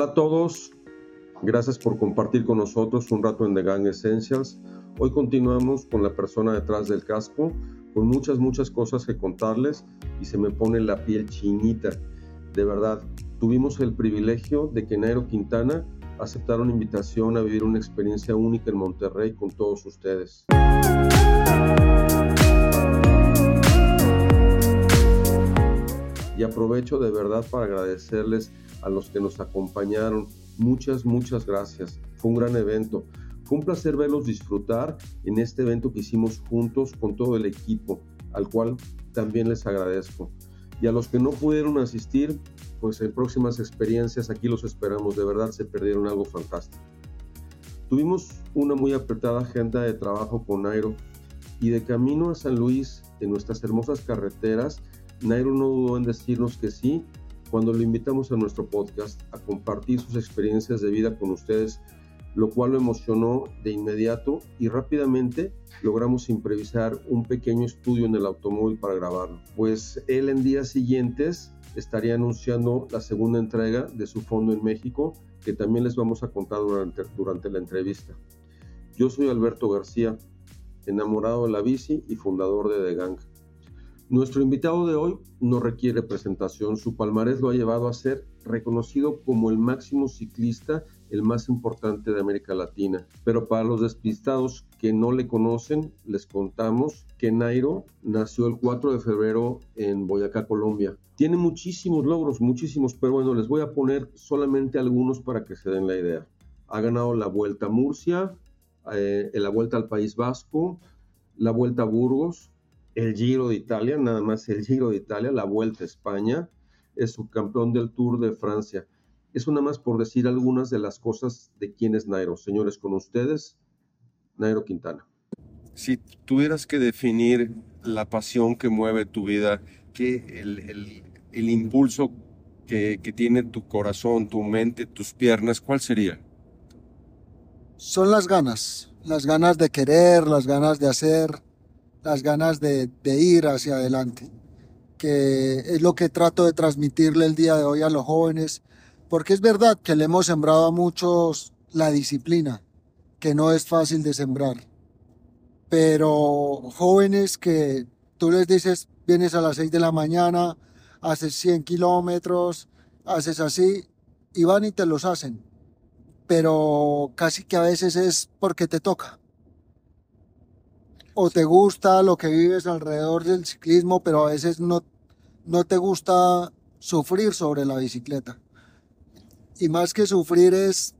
Hola a todos, gracias por compartir con nosotros un rato en The Gang Essentials. Hoy continuamos con la persona detrás del casco, con muchas, muchas cosas que contarles y se me pone la piel chinita. De verdad, tuvimos el privilegio de que Nairo Quintana aceptara una invitación a vivir una experiencia única en Monterrey con todos ustedes. Y aprovecho de verdad para agradecerles a los que nos acompañaron. Muchas, muchas gracias. Fue un gran evento. Fue un placer verlos disfrutar en este evento que hicimos juntos con todo el equipo, al cual también les agradezco. Y a los que no pudieron asistir, pues en próximas experiencias aquí los esperamos. De verdad se perdieron algo fantástico. Tuvimos una muy apretada agenda de trabajo con Nairo y de camino a San Luis, en nuestras hermosas carreteras, Nairo no dudó en decirnos que sí cuando lo invitamos a nuestro podcast a compartir sus experiencias de vida con ustedes, lo cual lo emocionó de inmediato y rápidamente logramos improvisar un pequeño estudio en el automóvil para grabarlo, pues él en días siguientes estaría anunciando la segunda entrega de su fondo en México, que también les vamos a contar durante, durante la entrevista. Yo soy Alberto García, enamorado de la bici y fundador de The Gang. Nuestro invitado de hoy no requiere presentación, su palmarés lo ha llevado a ser reconocido como el máximo ciclista, el más importante de América Latina. Pero para los despistados que no le conocen, les contamos que Nairo nació el 4 de febrero en Boyacá, Colombia. Tiene muchísimos logros, muchísimos, pero bueno, les voy a poner solamente algunos para que se den la idea. Ha ganado la Vuelta a Murcia, eh, la Vuelta al País Vasco, la Vuelta a Burgos, el Giro de Italia, nada más el Giro de Italia, la Vuelta a España, es subcampeón del Tour de Francia. Eso nada más por decir algunas de las cosas de quién es Nairo. Señores, con ustedes, Nairo Quintana. Si tuvieras que definir la pasión que mueve tu vida, que el, el, impulso que, que tiene tu corazón, tu mente, tus piernas, ¿cuál sería? Son las ganas, las ganas de querer, las ganas de hacer, las ganas de, ir hacia adelante, que es lo que trato de transmitirle el día de hoy a los jóvenes, porque es verdad que le hemos sembrado a muchos la disciplina, que no es fácil de sembrar, pero jóvenes que tú les dices, vienes a las 6 de la mañana, haces 100 kilómetros, haces así, y van y te los hacen, pero casi que a veces es porque te toca o te gusta lo que vives alrededor del ciclismo, pero a veces no, no te gusta sufrir sobre la bicicleta. Y más que sufrir es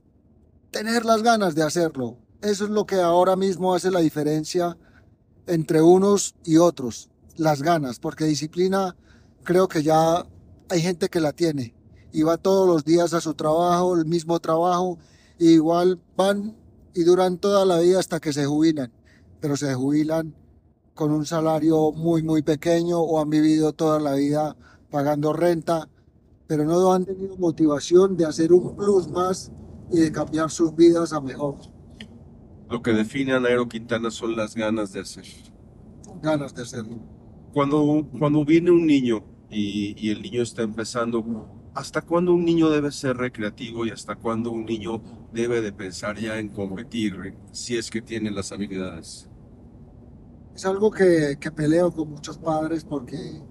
tener las ganas de hacerlo. Eso es lo que ahora mismo hace la diferencia entre unos y otros, las ganas, porque disciplina creo que ya hay gente que la tiene y va todos los días a su trabajo, el mismo trabajo, igual van y duran toda la vida hasta que se jubilan pero se jubilan con un salario muy, muy pequeño o han vivido toda la vida pagando renta, pero no han tenido motivación de hacer un plus más y de cambiar sus vidas a mejor. Lo que define a Nairo Quintana son las ganas de hacer. Ganas de hacerlo. Cuando, cuando viene un niño y, y el niño está empezando, ¿hasta cuándo un niño debe ser recreativo y hasta cuándo un niño debe de pensar ya en competir si es que tiene las habilidades? Es algo que, que, peleo con muchos padres porque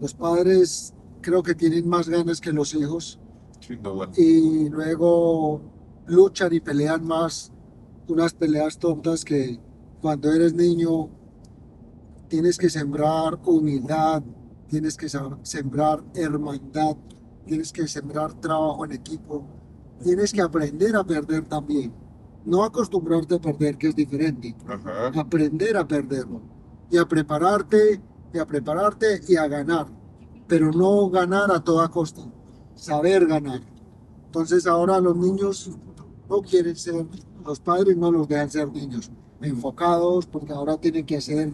los padres creo que tienen más ganas que los hijos. Y luego luchan y pelean más unas peleas tontas que cuando eres niño tienes que sembrar humildad, tienes que sembrar hermandad, tienes que sembrar trabajo en equipo, tienes que aprender a perder también no acostumbrarte a perder, que es diferente. Aprender a perderlo. Y a prepararte, y a prepararte y a ganar. Pero no ganar a toda costa. Saber ganar. Entonces ahora los niños no quieren ser, los padres no los dejan ser niños enfocados porque ahora tienen que hacer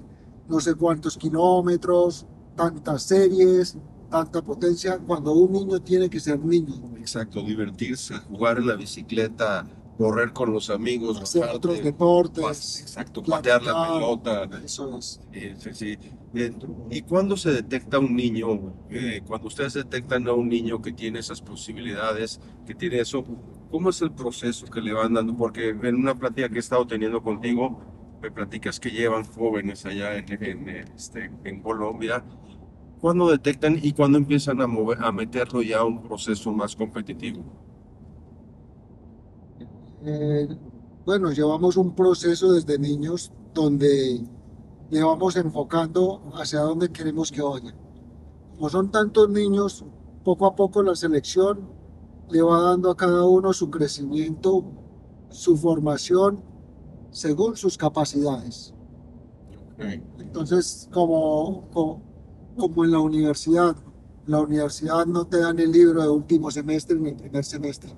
no sé cuántos kilómetros, tantas series, tanta potencia, cuando un niño tiene que ser niño. Exacto, divertirse, jugar en la bicicleta, correr con los amigos, hacer otros deportes, exacto, patear la pelota. Eso es. Sí, sí, ¿Y cuándo se detecta un niño? Eh, cuando ustedes detectan a un niño que tiene esas posibilidades, que tiene eso, ¿cómo es el proceso que le van dando? Porque en una plática que he estado teniendo contigo, me platicas que llevan jóvenes allá en, en, este, en Colombia. ¿Cuándo detectan y cuándo empiezan a, mover, a meterlo ya a un proceso más competitivo? Eh, bueno, llevamos un proceso desde niños donde le vamos enfocando hacia dónde queremos que vaya. Como son tantos niños, poco a poco la selección le va dando a cada uno su crecimiento, su formación, según sus capacidades. Entonces, como, como, en la universidad, la universidad no te dan el libro de último semestre ni primer semestre.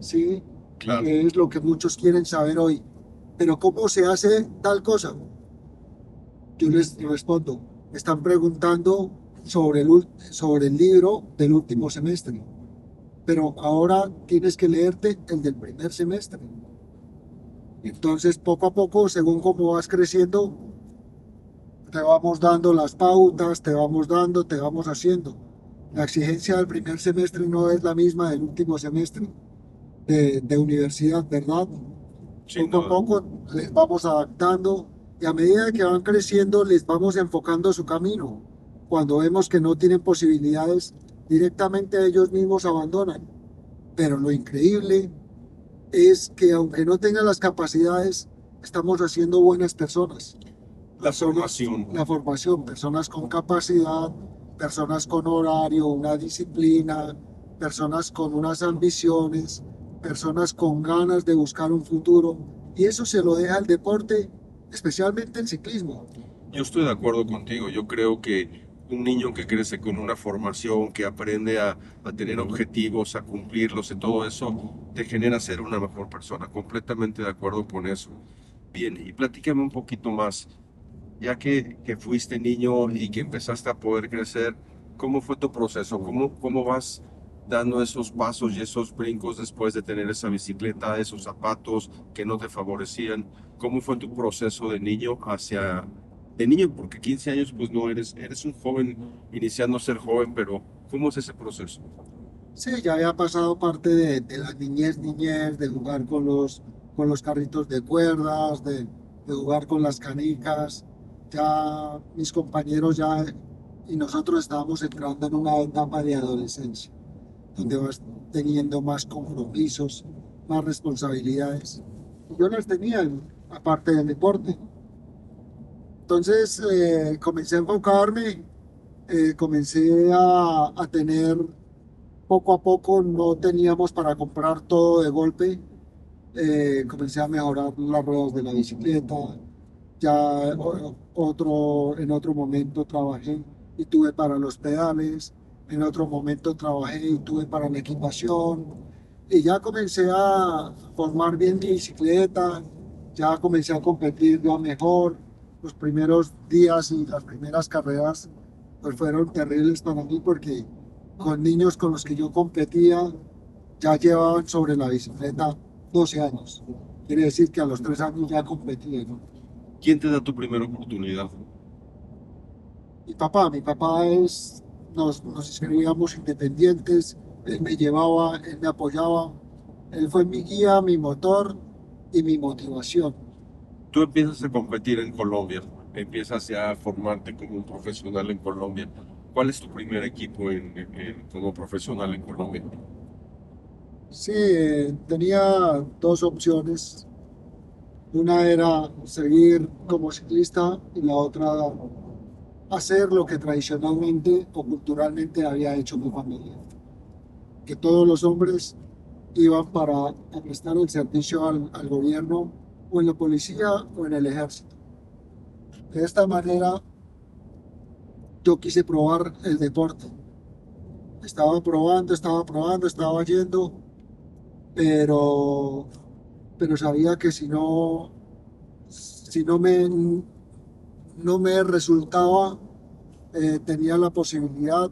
¿Sí? Claro. es lo que muchos quieren saber hoy. Pero ¿cómo se hace tal cosa? Yo les respondo, están preguntando sobre el, sobre el libro del último semestre, pero ahora tienes que leerte el del primer semestre. Entonces, poco a poco, según cómo vas creciendo, te vamos dando las pautas, te vamos dando, te vamos haciendo. La exigencia del primer semestre no es la misma del último semestre de, de universidad, ¿verdad? poco a poco les vamos adaptando y a medida que van creciendo les vamos enfocando su camino. Cuando vemos que no tienen posibilidades, directamente ellos mismos abandonan. Pero lo increíble es que aunque no tengan las capacidades, estamos haciendo buenas personas. La formación. La formación, personas con capacidad, personas con horario, una disciplina, personas con unas ambiciones, personas con ganas de buscar un futuro. Y eso se lo deja el deporte especialmente el ciclismo. Yo estoy de acuerdo contigo, yo creo que un niño que crece con una formación, que aprende a, a, tener objetivos, a cumplirlos y todo eso, te genera ser una mejor persona. Completamente de acuerdo con eso. Bien, y platícame un poquito más. Ya que, que fuiste niño y que empezaste a poder crecer, ¿cómo fue tu proceso? ¿Cómo, cómo vas dando esos pasos y esos brincos después de tener esa bicicleta, esos zapatos que no te favorecían? ¿Cómo fue tu proceso de niño hacia... De niño, porque 15 años pues no eres, eres un joven iniciando a ser joven, pero ¿cómo es ese proceso? Sí, ya había pasado parte de, de la niñez, niñez, de jugar con los, con los carritos de cuerdas, de, de jugar con las canicas. Ya mis compañeros ya y nosotros estábamos entrando en una etapa de adolescencia donde vas teniendo más compromisos, más responsabilidades. Yo las tenía, aparte del deporte. Entonces eh, comencé a enfocarme, eh, comencé a, a, tener, poco a poco no teníamos para comprar todo de golpe, eh, comencé a mejorar las ruedas de la bicicleta, ya otro, en otro momento trabajé y tuve para los pedales, en otro momento trabajé y tuve para la equipación y ya comencé a formar bien mi bicicleta, ya comencé a competir ya mejor. Los primeros días y las primeras carreras pues fueron terribles para mí porque con niños con los que yo competía ya llevaban sobre la bicicleta 12 años. Quiere decir que a los 3 años ya competía. ¿Quién te da tu primera oportunidad? Mi papá, mi papá es nos, nos escribíamos independientes, él me llevaba, él me apoyaba, él fue mi guía, mi motor y mi motivación. Tú empiezas a competir en Colombia, empiezas ya a formarte como un profesional en Colombia. ¿Cuál es tu primer equipo en, como profesional en Colombia? Sí, tenía dos opciones. Una era seguir como ciclista y la otra hacer lo que tradicionalmente o culturalmente había hecho mi familia. Que todos los hombres iban para prestar el servicio al, al gobierno o en la policía o en el ejército. De esta manera yo quise probar el deporte. Estaba probando, estaba probando, estaba yendo, pero, pero sabía que si no, si no me no me resultaba, eh, tenía la posibilidad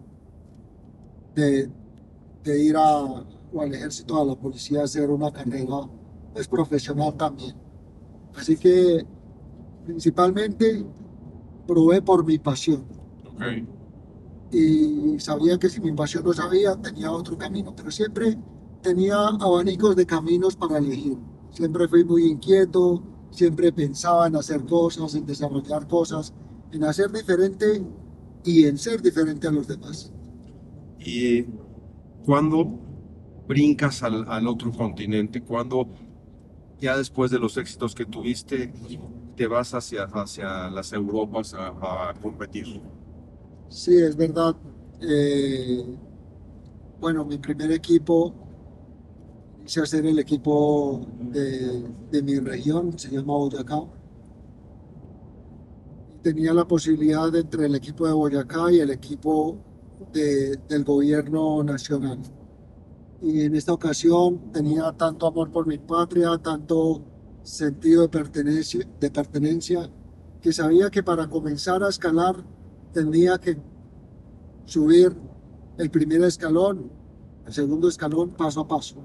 de, ir a, al ejército, a la policía, a hacer una carrera pues, profesional también. Así que principalmente probé por mi pasión. Y sabía que si mi pasión no sabía, tenía otro camino, pero siempre tenía abanicos de caminos para elegir. Siempre fui muy inquieto, siempre pensaba en hacer cosas, en desarrollar cosas, en hacer diferente y en ser diferente a los demás. ¿Y cuando brincas al, al otro continente? cuando ya después de los éxitos que tuviste, te vas hacia, hacia las Europas a, competir? Sí, es verdad. Eh, bueno, mi primer equipo, hice hacer el equipo de, de mi región, se llama Boyacá. Tenía la posibilidad entre el equipo de Boyacá y el equipo de, del gobierno nacional y en esta ocasión tenía tanto amor por mi patria, tanto sentido de pertenencia, de pertenencia, que sabía que para comenzar a escalar tendría que subir el primer escalón, el segundo escalón paso a paso,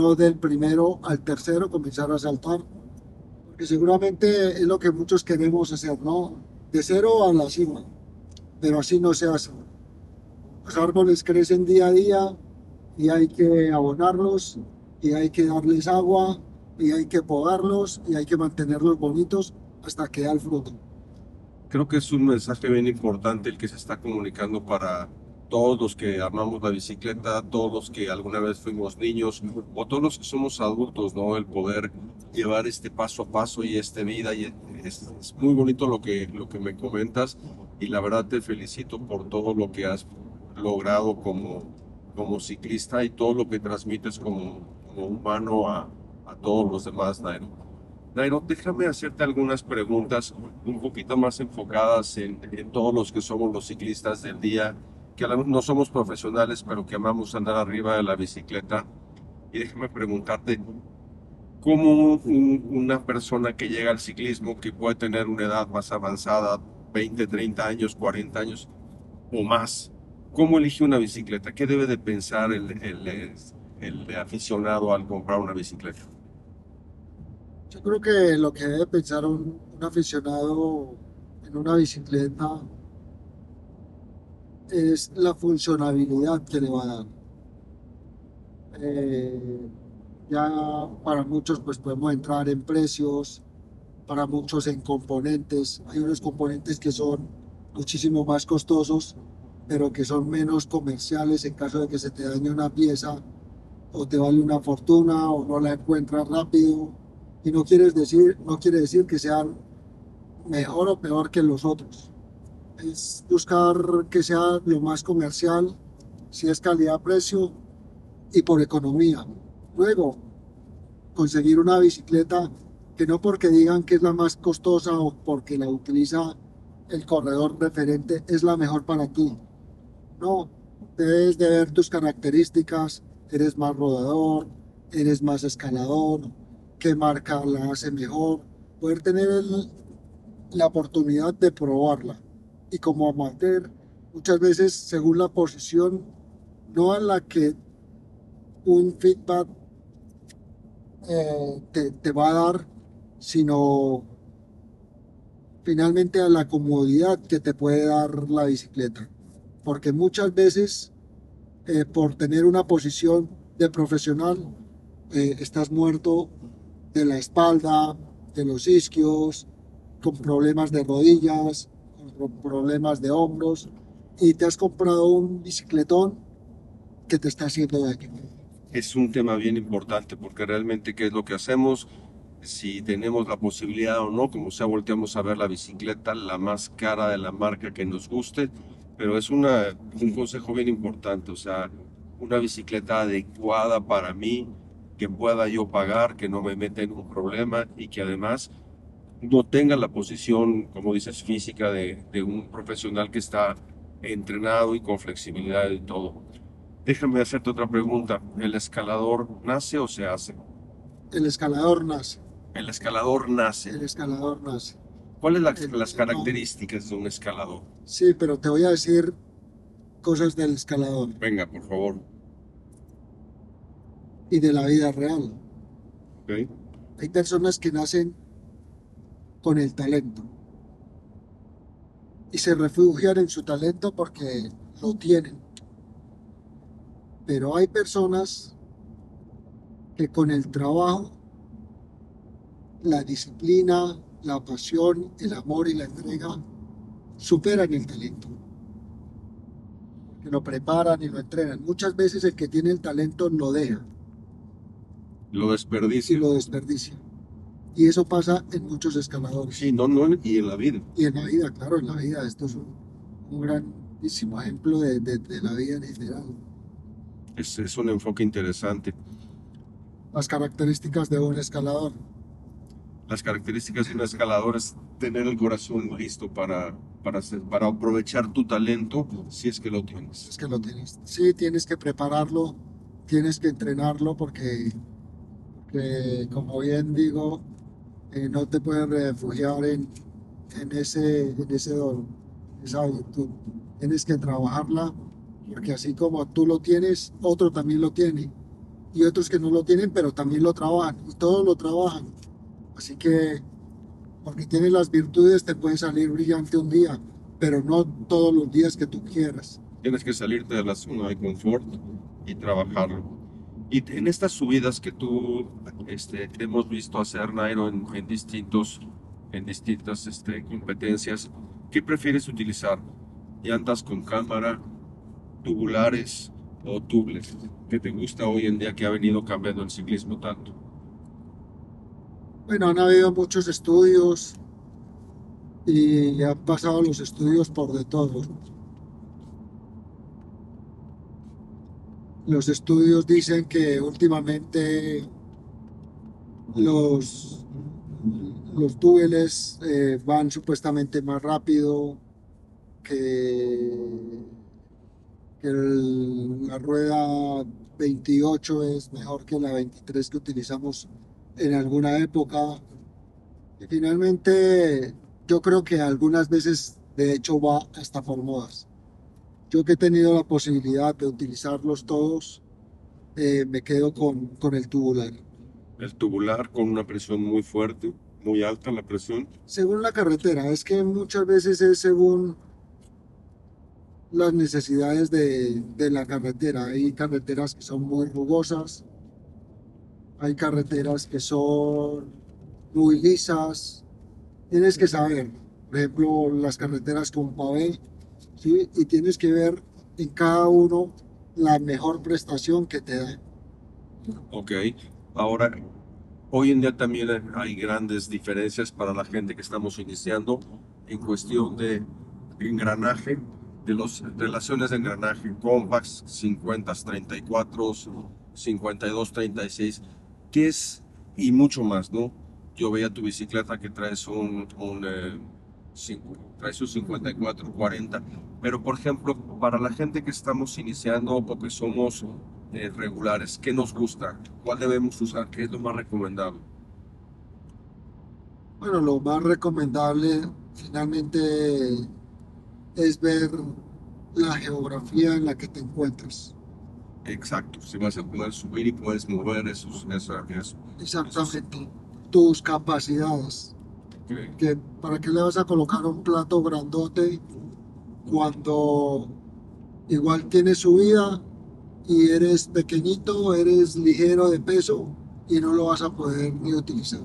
no del primero al tercero comenzar a saltar, porque seguramente es lo que muchos queremos hacer, ¿no? De cero a la cima, pero así no se hace. Los árboles crecen día a día, y hay que abonarlos y hay que darles agua y hay que podarlos y hay que mantenerlos bonitos hasta que da el fruto. Creo que es un mensaje bien importante el que se está comunicando para todos los que amamos la bicicleta, todos los que alguna vez fuimos niños o todos los que somos adultos, ¿no? El poder llevar este paso a paso y esta vida y es, es muy bonito lo que, lo que me comentas y la verdad te felicito por todo lo que has logrado como, como ciclista y todo lo que transmites como, como humano a, a, todos los demás, Nairo. Nairo, déjame hacerte algunas preguntas un poquito más enfocadas en, en todos los que somos los ciclistas del día, que no somos profesionales, pero que amamos andar arriba de la bicicleta. Y déjame preguntarte, ¿cómo una persona que llega al ciclismo, que puede tener una edad más avanzada, 20, 30 años, 40 años o más, ¿Cómo elige una bicicleta? ¿Qué debe de pensar el, el, aficionado al comprar una bicicleta? Yo creo que lo que debe pensar un, aficionado en una bicicleta es la funcionabilidad que le va a dar. Eh, ya para muchos pues podemos entrar en precios, para muchos en componentes. Hay unos componentes que son muchísimo más costosos pero que son menos comerciales en caso de que se te dañe una pieza o te vale una fortuna o no la encuentras rápido y no quieres decir no quiere decir que sean mejor o peor que los otros es buscar que sea lo más comercial si es calidad precio y por economía. Luego conseguir una bicicleta que no porque digan que es la más costosa o porque la utiliza el corredor referente es la mejor para ti. No, debes de ver tus características, eres más rodador, eres más escalador, qué marca la hace mejor, poder tener la oportunidad de probarla. Y como amateur, muchas veces según la posición, no a la que un feedback eh, te, te va a dar, sino finalmente a la comodidad que te puede dar la bicicleta. Porque muchas veces eh, por tener una posición de profesional eh, estás muerto de la espalda, de los isquios, con problemas de rodillas, problemas de hombros y te has comprado un bicicletón que te está haciendo daño. Es un tema bien importante porque realmente qué es lo que hacemos, si tenemos la posibilidad o no, como sea, volteamos a ver la bicicleta, la más cara de la marca que nos guste, pero es una, un consejo bien importante, o sea, una bicicleta adecuada para mí, que pueda yo pagar, que no me meta en un problema y que además no tenga la posición, como dices, física de, de un profesional que está entrenado y con flexibilidad y todo. Déjame hacerte otra pregunta. ¿El escalador nace o se hace? El escalador nace. El escalador nace. El escalador nace. ¿Cuáles son las características de un escalador? Sí, pero te voy a decir cosas del escalador. Venga, por favor. Y de la vida real. Okay. Hay personas que nacen con el talento. y se refugian en su talento porque lo tienen. Pero hay personas que con el trabajo, la disciplina, la pasión, el amor y la entrega superan el talento. Que lo preparan y lo entrenan. Muchas veces el que tiene el talento lo deja. Lo desperdicia. Y lo desperdicia. Y eso pasa en muchos escaladores. Sí, no, no, y en la vida. Y en la vida, claro, en la vida. Esto es un, grandísimo ejemplo de, de, la vida en general. Es, es un enfoque interesante. Las características de un escalador. Las características de un escalador es tener el corazón listo para, para, para aprovechar tu talento si es que lo tienes. Es que lo tienes. Sí, tienes que prepararlo, tienes que entrenarlo porque, porque como bien digo, eh, no te puedes refugiar en, en, ese, en ese don, esa virtud. Tienes que trabajarla, porque así como tú lo tienes, otro también lo tiene. Y otros que no lo tienen, pero también lo trabajan. Y todos lo trabajan. Así que, porque tienes las virtudes, te puede salir brillante un día, pero no todos los días que tú quieras. Tienes que salirte de la zona de confort y trabajarlo. Y en estas subidas que tú este, hemos visto hacer, Nairo, en, en distintos, en distintas este, competencias, ¿qué prefieres utilizar? ¿Llantas con cámara, tubulares o tubles? ¿Qué te gusta hoy en día que ha venido cambiando el ciclismo tanto? Bueno, han habido muchos estudios y han pasado los estudios por de todo. Los estudios dicen que últimamente los, los túneles eh, van supuestamente más rápido que, la rueda 28 es mejor que la 23 que utilizamos en alguna época. Y finalmente yo creo que algunas veces de hecho va hasta por modas. Yo que he tenido la posibilidad de utilizarlos todos, eh, me quedo con, con el tubular. El tubular con una presión muy fuerte, muy alta la presión. Según la carretera, es que muchas veces es según las necesidades de, de, la carretera. Hay carreteras que son muy rugosas, hay carreteras que son muy lisas. Tienes que saber, por ejemplo, las carreteras con pavé y tienes que ver en cada uno la mejor prestación que te da. Ok, ahora, hoy en día también hay grandes diferencias para la gente que estamos iniciando en cuestión de engranaje, de las relaciones de engranaje, compacts 50, 34, 52, 36, que es, y mucho más, ¿no? Yo veía tu bicicleta que traes un, un eh, trae sus 54, 40. Pero, por ejemplo, para la gente que estamos iniciando o que somos eh, regulares, ¿qué nos gusta? ¿Cuál debemos usar? ¿Qué es lo más recomendable? Bueno, lo más recomendable finalmente es ver la geografía en la que te encuentras. Exacto, si vas a poder subir y puedes mover esos, eso, Exactamente, tus capacidades que ¿Para qué le vas a colocar un plato grandote cuando igual tienes subida y eres pequeñito, eres ligero de peso y no lo vas a poder ni utilizar?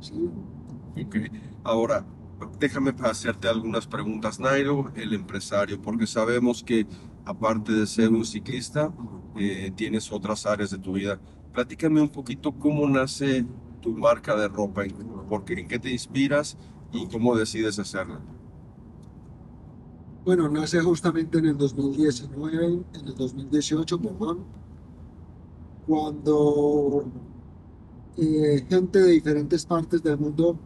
¿sí? Ok, ahora déjame hacerte algunas preguntas, Nairo, el empresario, porque sabemos que aparte de ser un ciclista, eh, tienes otras áreas de tu vida. Platícame un poquito cómo nace tu marca de ropa? Porque, ¿En qué te inspiras y cómo decides hacerla? Bueno, nace justamente en el 2019, en el 2018, perdón, cuando eh, gente de diferentes partes del mundo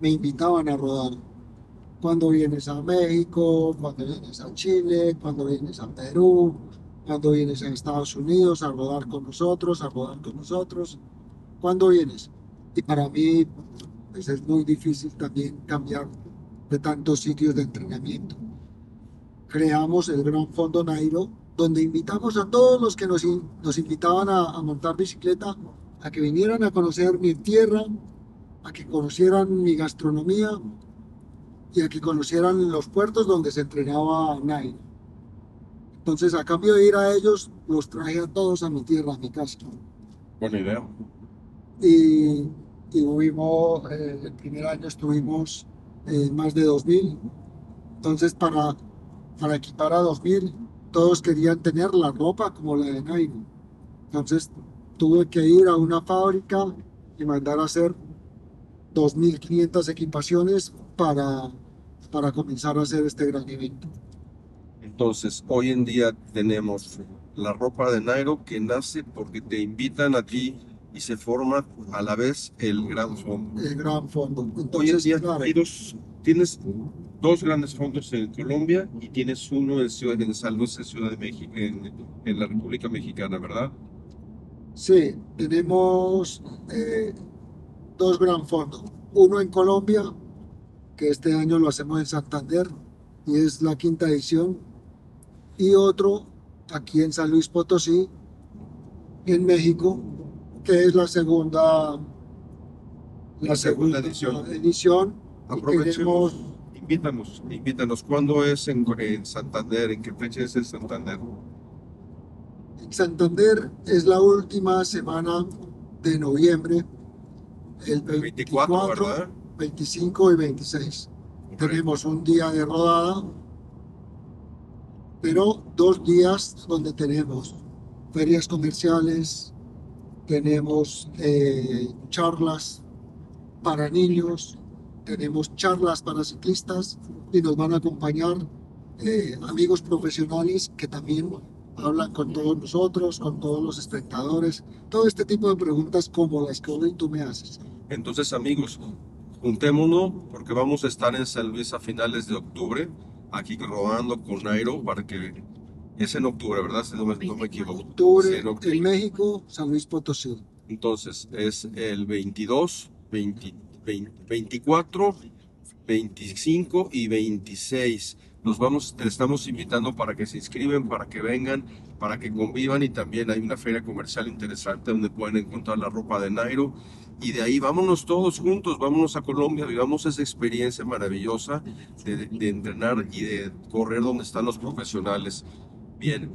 me invitaban a rodar. Cuando vienes a México, cuando vienes a Chile, cuando vienes a Perú, cuando vienes a Estados Unidos a rodar con nosotros, a rodar con nosotros. ¿Cuándo vienes? Y para mí pues, es muy difícil también cambiar de tantos sitios de entrenamiento. Creamos el Gran Fondo Nairo, donde invitamos a todos los que nos, nos invitaban a, a montar bicicleta a que vinieran a conocer mi tierra, a que conocieran mi gastronomía y a que conocieran los puertos donde se entrenaba Nairo. Entonces, a cambio de ir a ellos, los traje a todos a mi tierra, a mi casa. Buena idea. Y, hubo, eh, el primer año estuvimos eh, más de 2.000. Entonces, para, para equipar a 2.000, todos querían tener la ropa como la de Nairo. Entonces, tuve que ir a una fábrica y mandar a hacer 2.500 equipaciones para, para comenzar a hacer este gran evento. Entonces, hoy en día tenemos la ropa de Nairo que nace porque te invitan a ti y se forma a la vez el gran fondo. El gran fondo. Entonces, hoy en día hay dos, tienes dos grandes fondos en Colombia y tienes uno en, Ciudad, en San Luis, en Ciudad de México, en, en la República Mexicana, ¿verdad? Sí, tenemos eh, dos gran fondos. Uno en Colombia, que este año lo hacemos en Santander, y es la quinta edición. Y otro aquí en San Luis Potosí, en México, que es la segunda, la La segunda segunda edición. edición. Aprovechemos, invítanos, invítanos. ¿Cuándo es en, en Santander? ¿En qué fecha es en Santander? En Santander es la última semana de noviembre, el 24, 24, ¿verdad? 25 y 26. Tenemos un día de rodada, pero dos días donde tenemos ferias comerciales, tenemos eh, charlas para niños, tenemos charlas para ciclistas y nos van a acompañar eh, amigos profesionales que también hablan con todos nosotros, con todos los espectadores, todo este tipo de preguntas como las que hoy tú me haces. Entonces, amigos, juntémonos porque vamos a estar en San Luis a finales de octubre, aquí rodando con Nairo para que es en octubre, ¿verdad? Si no me, no me equivoco. Octubre Sí, en octubre. en México, San Luis Potosí. Entonces, es el 22, 20 20 24, 25 y 26. Los vamos, te estamos invitando para que se inscriben, para que vengan, para que convivan y también hay una feria comercial interesante donde pueden encontrar la ropa de Nairo. Y de ahí vámonos todos juntos, vámonos a Colombia, vivamos esa experiencia maravillosa de, de entrenar y de correr donde están los profesionales. Bien,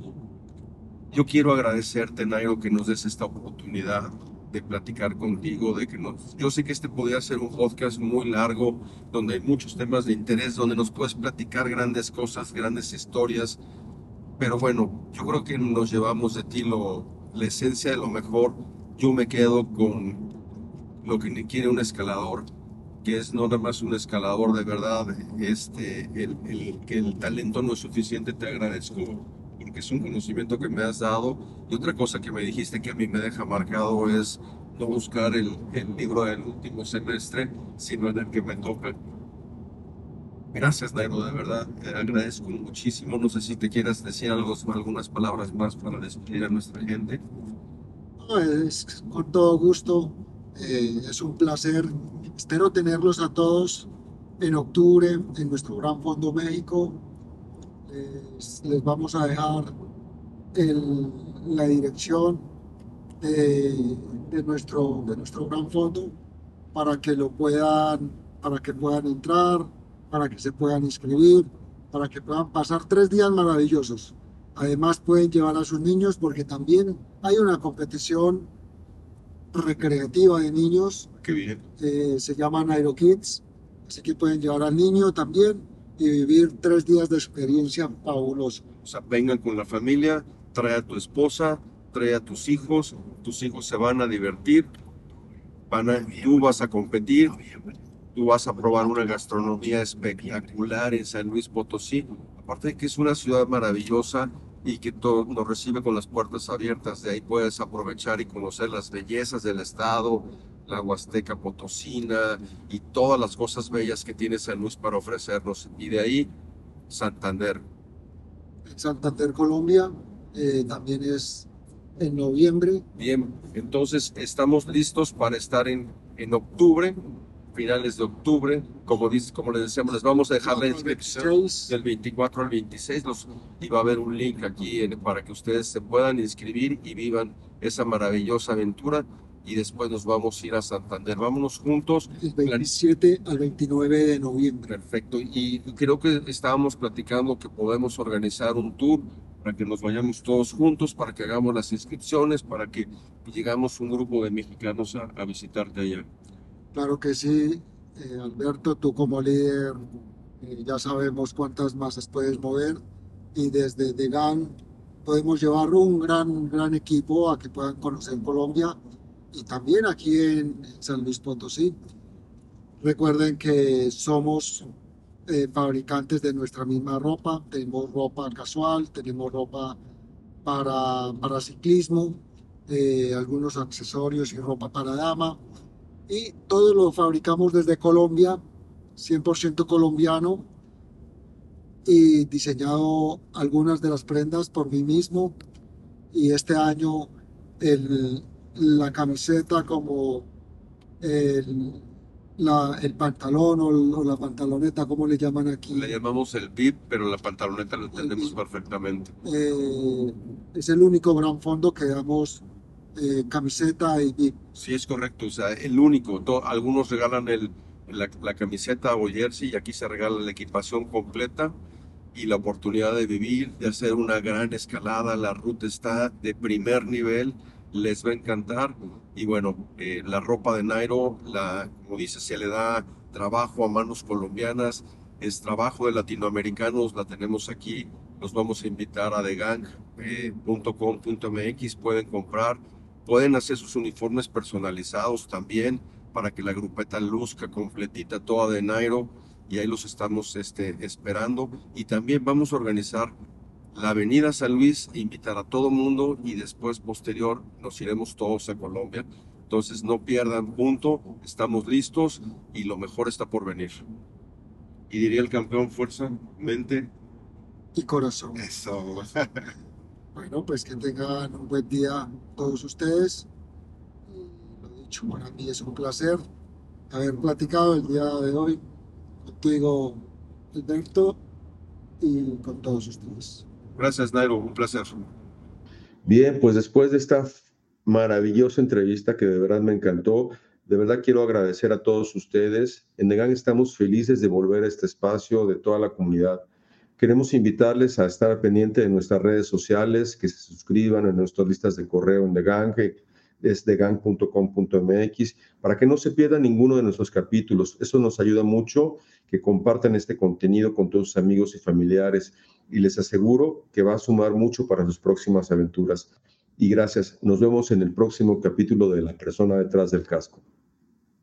yo quiero agradecerte, Nairo, que nos des esta oportunidad de platicar contigo, de que nos... Yo sé que este podría ser un podcast muy largo, donde hay muchos temas de interés, donde nos puedes platicar grandes cosas, grandes historias, pero bueno, yo creo que nos llevamos de ti lo, la esencia de lo mejor. Yo me quedo con lo que quiere un escalador, que es no nada más un escalador de verdad, este, el, que el talento no es suficiente, te agradezco porque es un conocimiento que me has dado. Y otra cosa que me dijiste que a mí me deja marcado es no buscar el, el libro del último semestre, sino en el que me toca. Gracias, Nairo, de verdad, te agradezco muchísimo. No sé si te quieras decir algo, algunas palabras más para despedir a nuestra gente. Es con todo gusto, eh, es un placer. Espero tenerlos a todos en octubre en nuestro Gran Fondo México. Les, les vamos a dejar el- la dirección de, de nuestro, de nuestro Gran Fondo para que lo puedan, para que puedan entrar, para que se puedan inscribir, para que puedan pasar tres días maravillosos. Además pueden llevar a sus niños porque también hay una competición recreativa de niños, Qué bien. eh, se llama Nairo Kids, así que pueden llevar al niño también y vivir tres días de experiencia fabulosa. O sea, vengan con la familia, trae a tu esposa, trae a tus hijos, tus hijos se van a divertir, van a, tú vas a competir, tú vas a probar una gastronomía espectacular en San Luis Potosí, aparte de que es una ciudad maravillosa y que todo, nos recibe con las puertas abiertas, de ahí puedes aprovechar y conocer las bellezas del estado, la Huasteca Potosina y todas las cosas bellas que tiene San Luis para ofrecernos, y de ahí Santander. Santander, Colombia, eh, también es en noviembre. Bien, entonces estamos listos para estar en, en octubre, finales de octubre. Como, dice, como les decíamos, les vamos a dejar la inscripción 26. del 24 al 26 los- y va a haber un link aquí en- para que ustedes se puedan inscribir y vivan esa maravillosa aventura. Y después nos vamos a ir a Santander. Vámonos juntos. El 27 al 29 de noviembre. Perfecto. Y creo que estábamos platicando que podemos organizar un tour para que nos vayamos todos juntos, para que hagamos las inscripciones, para que llegamos un grupo de mexicanos a, a visitarte allá. Claro que sí, eh, Alberto, tú como líder eh, ya sabemos cuántas masas puedes mover y desde Degan podemos llevar un gran, gran equipo a que puedan conocer Colombia y también aquí en San Luis Potosí. Recuerden que somos eh, fabricantes de nuestra misma ropa, tenemos ropa casual, tenemos ropa para, para ciclismo, eh, algunos accesorios y ropa para dama. Y todo lo fabricamos desde Colombia, 100% colombiano y diseñado algunas de las prendas por mí mismo. Y este año el, la camiseta como el, la, el pantalón o, la pantaloneta, ¿cómo le llaman aquí? Le llamamos el VIP, pero la pantaloneta lo entendemos perfectamente. Eh, es el único gran fondo que damos eh, camiseta y VIP. Sí, es correcto, o sea, el único. algunos regalan el, la, la, camiseta o jersey y aquí se regala la equipación completa y la oportunidad de vivir, de hacer una gran escalada. La ruta está de primer nivel les va a encantar. Y bueno, eh, la ropa de Nairo, la, como dice, se le da trabajo a manos colombianas, es trabajo de latinoamericanos, la tenemos aquí. Los vamos a invitar a degang.com.mx, pueden comprar, pueden hacer sus uniformes personalizados también para que la grupeta luzca completita toda de Nairo y ahí los estamos este, esperando. Y también vamos a organizar la Avenida San Luis, invitar a todo mundo y después posterior nos iremos todos a Colombia. Entonces no pierdan punto, estamos listos y lo mejor está por venir. Y diría el campeón, fuerza, mente y corazón. Eso. bueno, pues que tengan un buen día todos ustedes. lo dicho, para mí es un placer haber platicado el día de hoy contigo, Alberto, y con todos ustedes. Gracias, Nairo, un placer. Bien, pues después de esta maravillosa entrevista que de verdad me encantó, de verdad quiero agradecer a todos ustedes. En Degan estamos felices de volver a este espacio de toda la comunidad. Queremos invitarles a estar pendiente de nuestras redes sociales, que se suscriban a nuestras listas de correo en Degan, es degan.com.mx, para que no se pierda ninguno de nuestros capítulos. Eso nos ayuda mucho, que compartan este contenido con todos sus amigos y familiares y les aseguro que va a sumar mucho para sus próximas aventuras. Y gracias. Nos vemos en el próximo capítulo de La persona detrás del casco.